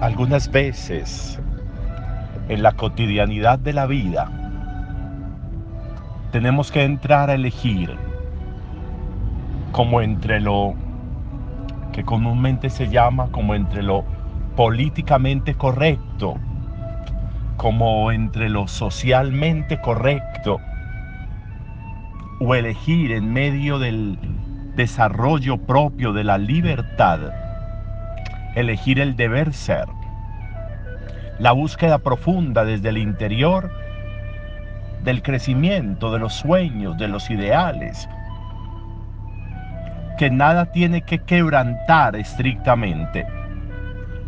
Algunas veces en la cotidianidad de la vida tenemos que entrar a elegir como entre lo que comúnmente se llama como entre lo políticamente correcto, como entre lo socialmente correcto, o elegir en medio del desarrollo propio de la libertad, elegir el deber ser, la búsqueda profunda desde el interior del crecimiento, de los sueños, de los ideales, que nada tiene que quebrantar estrictamente,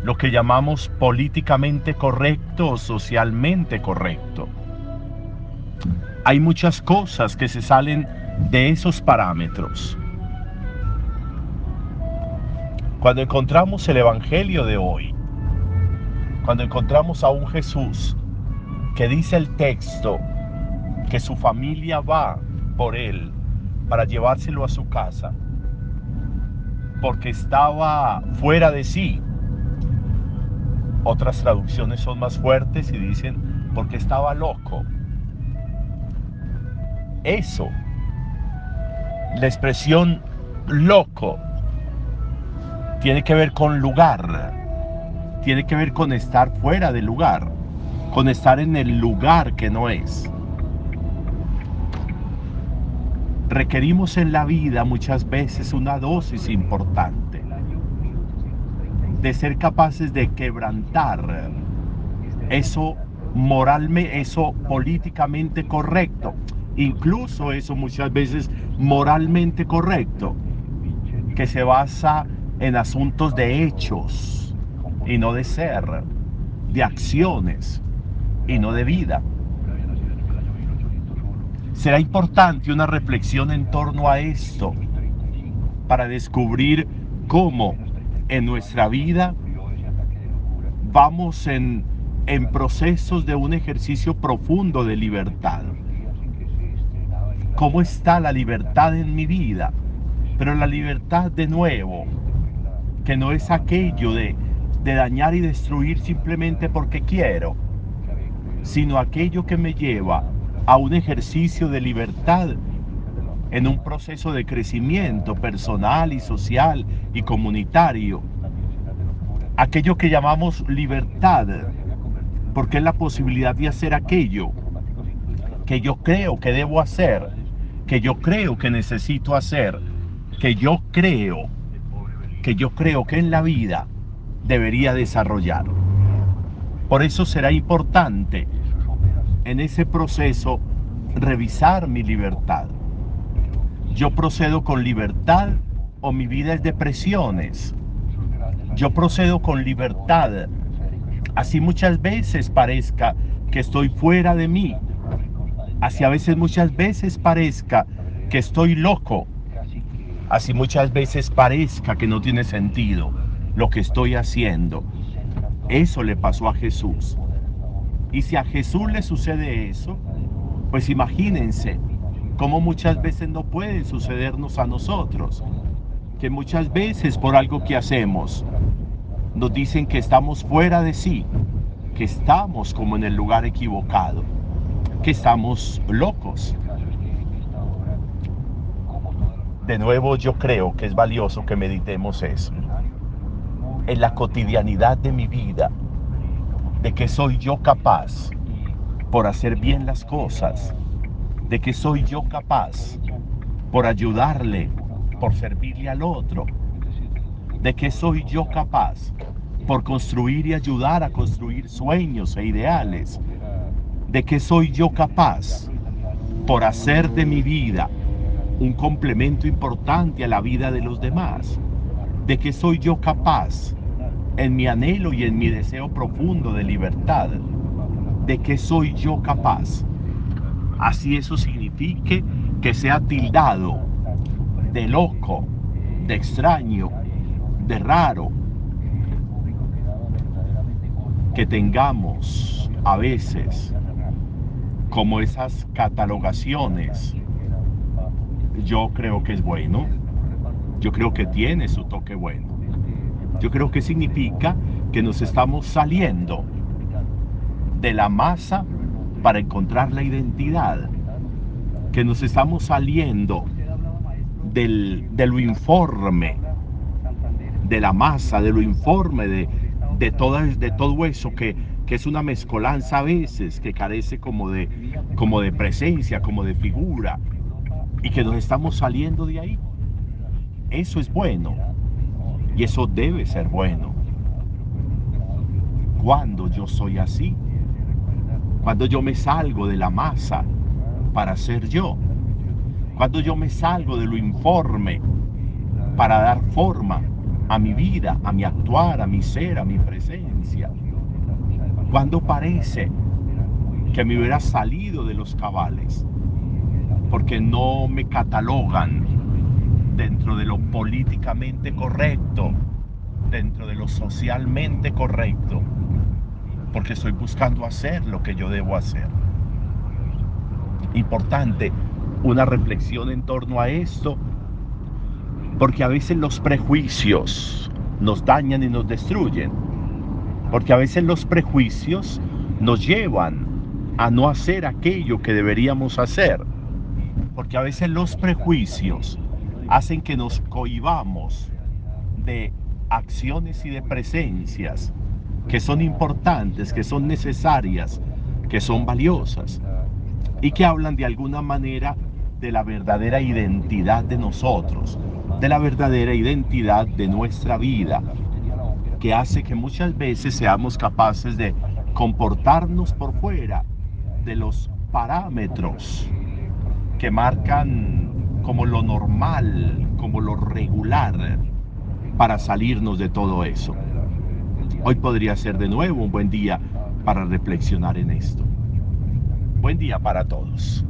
lo que llamamos políticamente correcto o socialmente correcto. Hay muchas cosas que se salen de esos parámetros. Cuando encontramos el Evangelio de hoy, cuando encontramos a un Jesús que dice el texto que su familia va por él para llevárselo a su casa, porque estaba fuera de sí. Otras traducciones son más fuertes y dicen porque estaba loco. Eso, la expresión loco, tiene que ver con lugar, tiene que ver con estar fuera del lugar, con estar en el lugar que no es. requerimos en la vida muchas veces una dosis importante de ser capaces de quebrantar eso moralmente, eso políticamente correcto, incluso eso muchas veces moralmente correcto, que se basa en asuntos de hechos y no de ser, de acciones y no de vida será importante una reflexión en torno a esto para descubrir cómo en nuestra vida vamos en, en procesos de un ejercicio profundo de libertad. ¿Cómo está la libertad en mi vida? Pero la libertad de nuevo, que no es aquello de, de dañar y destruir simplemente porque quiero, sino aquello que me lleva a un ejercicio de libertad en un proceso de crecimiento personal y social y comunitario. Aquello que llamamos libertad, porque es la posibilidad de hacer aquello que yo creo que debo hacer, que yo creo que necesito hacer, que yo creo, que yo creo que en la vida debería desarrollar. Por eso será importante en ese proceso revisar mi libertad. Yo procedo con libertad o mi vida es de presiones. Yo procedo con libertad. Así muchas veces parezca que estoy fuera de mí. Así a veces muchas veces parezca que estoy loco. Así muchas veces parezca que no tiene sentido lo que estoy haciendo. Eso le pasó a Jesús. Y si a Jesús le sucede eso, pues imagínense cómo muchas veces no puede sucedernos a nosotros. Que muchas veces por algo que hacemos nos dicen que estamos fuera de sí, que estamos como en el lugar equivocado, que estamos locos. De nuevo yo creo que es valioso que meditemos eso. En la cotidianidad de mi vida, de que soy yo capaz por hacer bien las cosas, de que soy yo capaz por ayudarle, por servirle al otro, de que soy yo capaz por construir y ayudar a construir sueños e ideales, de que soy yo capaz por hacer de mi vida un complemento importante a la vida de los demás, de que soy yo capaz en mi anhelo y en mi deseo profundo de libertad, de que soy yo capaz. Así eso signifique que sea tildado de loco, de extraño, de raro, que tengamos a veces como esas catalogaciones, yo creo que es bueno, yo creo que tiene su toque bueno. Yo creo que significa que nos estamos saliendo de la masa para encontrar la identidad, que nos estamos saliendo del, de lo informe, de la masa, de lo informe, de, de, todo, de todo eso que, que es una mezcolanza a veces, que carece como de, como de presencia, como de figura, y que nos estamos saliendo de ahí. Eso es bueno, y eso debe ser bueno. Cuando yo soy así, cuando yo me salgo de la masa para ser yo, cuando yo me salgo de lo informe para dar forma a mi vida, a mi actuar, a mi ser, a mi presencia. Cuando parece que me hubiera salido de los cabales, porque no me catalogan dentro de lo políticamente correcto, dentro de lo socialmente correcto, porque estoy buscando hacer lo que yo debo hacer. Importante una reflexión en torno a esto, porque a veces los prejuicios nos dañan y nos destruyen, porque a veces los prejuicios nos llevan a no hacer aquello que deberíamos hacer, porque a veces los prejuicios hacen que nos cohibamos de acciones y de presencias que son importantes, que son necesarias, que son valiosas y que hablan de alguna manera de la verdadera identidad de nosotros, de la verdadera identidad de nuestra vida, que hace que muchas veces seamos capaces de comportarnos por fuera de los parámetros que marcan como lo normal, como lo regular, para salirnos de todo eso. Hoy podría ser de nuevo un buen día para reflexionar en esto. Buen día para todos.